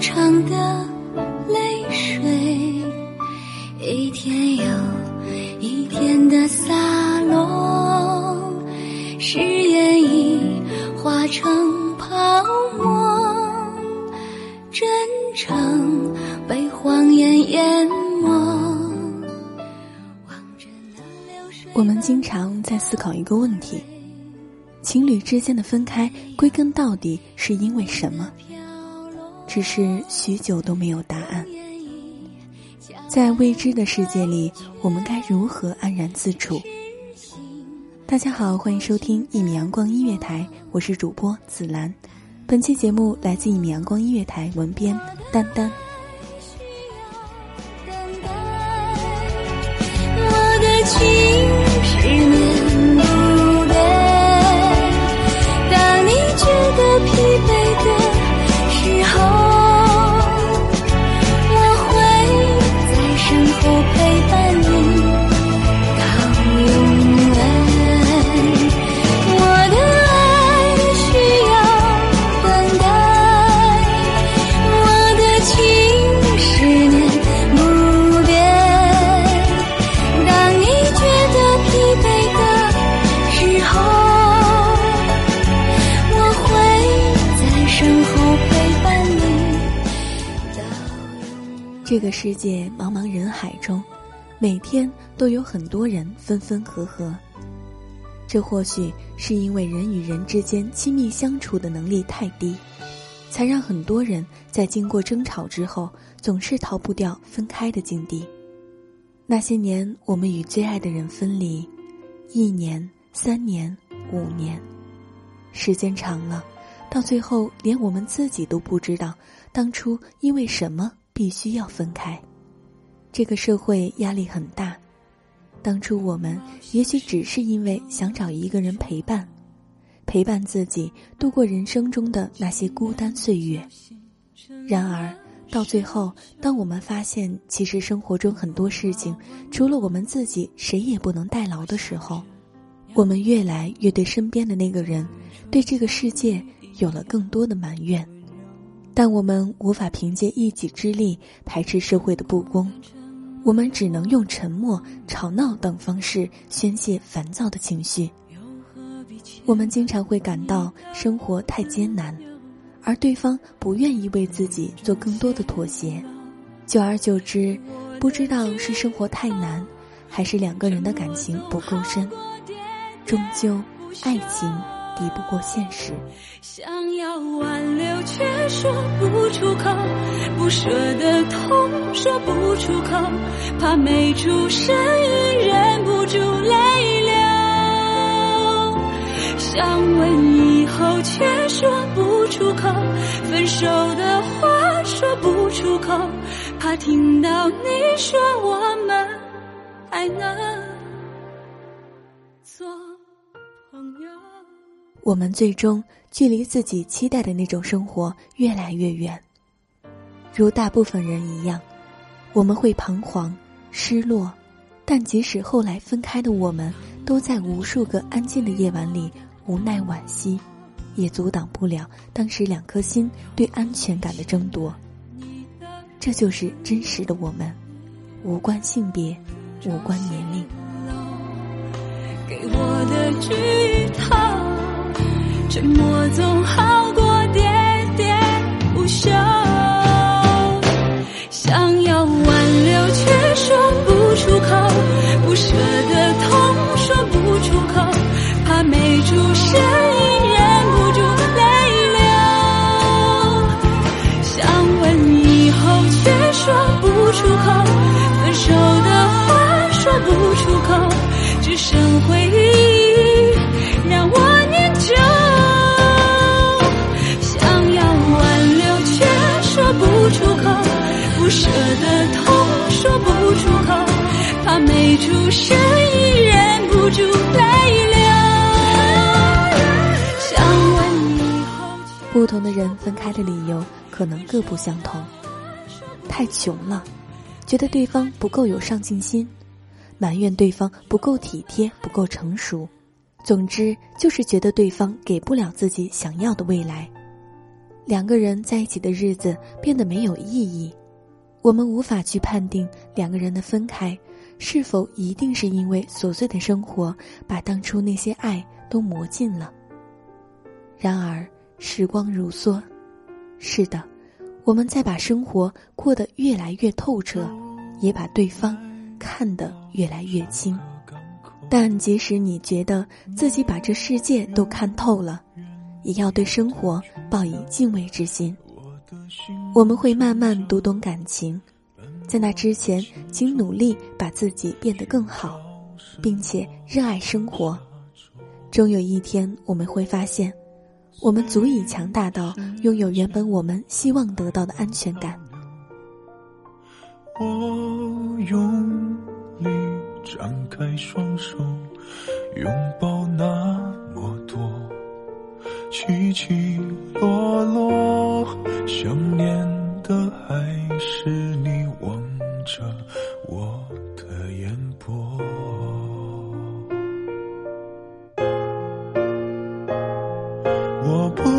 长的泪水，一天又一天的洒落，誓言已化成泡沫，真诚被谎言淹没。我们经常在思考一个问题：情侣之间的分开，归根到底是因为什么？只是许久都没有答案。在未知的世界里，我们该如何安然自处？大家好，欢迎收听一米阳光音乐台，我是主播紫兰。本期节目来自一米阳光音乐台文编丹丹。个世界茫茫人海中，每天都有很多人分分合合。这或许是因为人与人之间亲密相处的能力太低，才让很多人在经过争吵之后，总是逃不掉分开的境地。那些年，我们与最爱的人分离，一年、三年、五年，时间长了，到最后连我们自己都不知道当初因为什么。必须要分开，这个社会压力很大。当初我们也许只是因为想找一个人陪伴，陪伴自己度过人生中的那些孤单岁月。然而到最后，当我们发现其实生活中很多事情除了我们自己谁也不能代劳的时候，我们越来越对身边的那个人，对这个世界有了更多的埋怨。但我们无法凭借一己之力排斥社会的不公，我们只能用沉默、吵闹等方式宣泄烦躁的情绪。我们经常会感到生活太艰难，而对方不愿意为自己做更多的妥协。久而久之，不知道是生活太难，还是两个人的感情不够深，终究，爱情。抵不过现实，想要挽留却说不出口，不舍的痛说不出口，怕没出声音忍不住泪流。想问以后却说不出口，分手的话说不出口，怕听到你说我们还能。我们最终距离自己期待的那种生活越来越远。如大部分人一样，我们会彷徨、失落，但即使后来分开的我们，都在无数个安静的夜晚里无奈惋惜，也阻挡不了当时两颗心对安全感的争夺。这就是真实的我们，无关性别，无关年龄。给我的。寂寞，总好人分开的理由可能各不相同。太穷了，觉得对方不够有上进心，埋怨对方不够体贴、不够成熟，总之就是觉得对方给不了自己想要的未来。两个人在一起的日子变得没有意义，我们无法去判定两个人的分开是否一定是因为琐碎的生活把当初那些爱都磨尽了。然而时光如梭，是的，我们在把生活过得越来越透彻，也把对方看得越来越清。但即使你觉得自己把这世界都看透了，也要对生活抱以敬畏之心。我们会慢慢读懂感情，在那之前，请努力把自己变得更好，并且热爱生活。终有一天，我们会发现，我们足以强大到拥有原本我们希望得到的安全感。我用力张开双手，拥抱那么多起起落落，想念的还是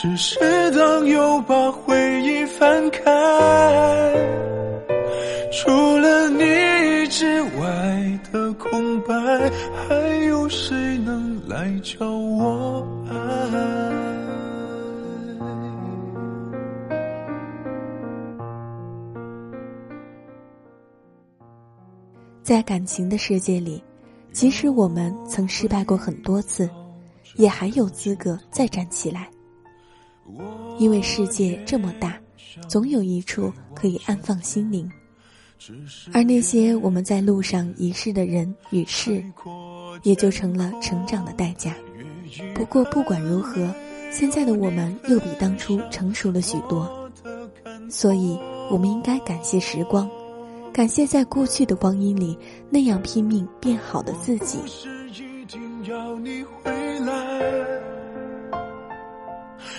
只是当又把回忆翻开。除了你之外的空白，还有谁能来教我爱？在感情的世界里，即使我们曾失败过很多次，也还有资格再站起来。因为世界这么大，总有一处可以安放心灵。而那些我们在路上遗失的人与事，也就成了成长的代价。不过不管如何，现在的我们又比当初成熟了许多，所以我们应该感谢时光，感谢在过去的光阴里那样拼命变好的自己。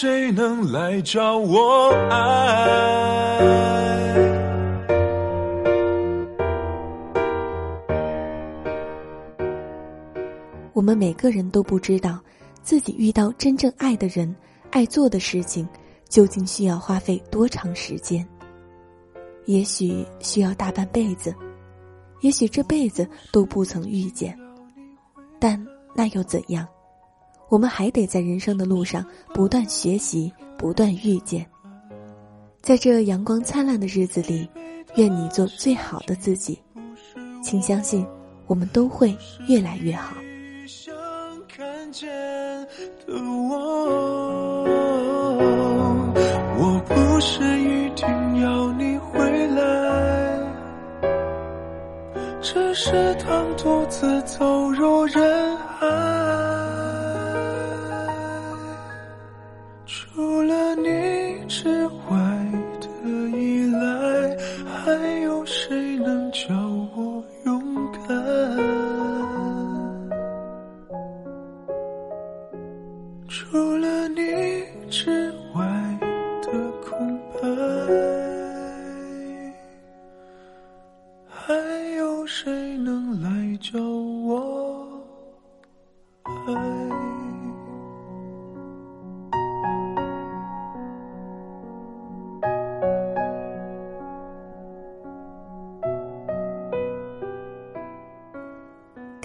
谁能来找我爱？我们每个人都不知道，自己遇到真正爱的人、爱做的事情，究竟需要花费多长时间。也许需要大半辈子，也许这辈子都不曾遇见。但那又怎样？我们还得在人生的路上不断学习，不断遇见。在这阳光灿烂的日子里，愿你做最好的自己。请相信，我们都会越来越好。想看见的我，我不是一定要你回来，只是当独自走入人除了你之外的依赖，还有谁能叫我勇敢？除了你之外的空白，还有谁能来教我爱？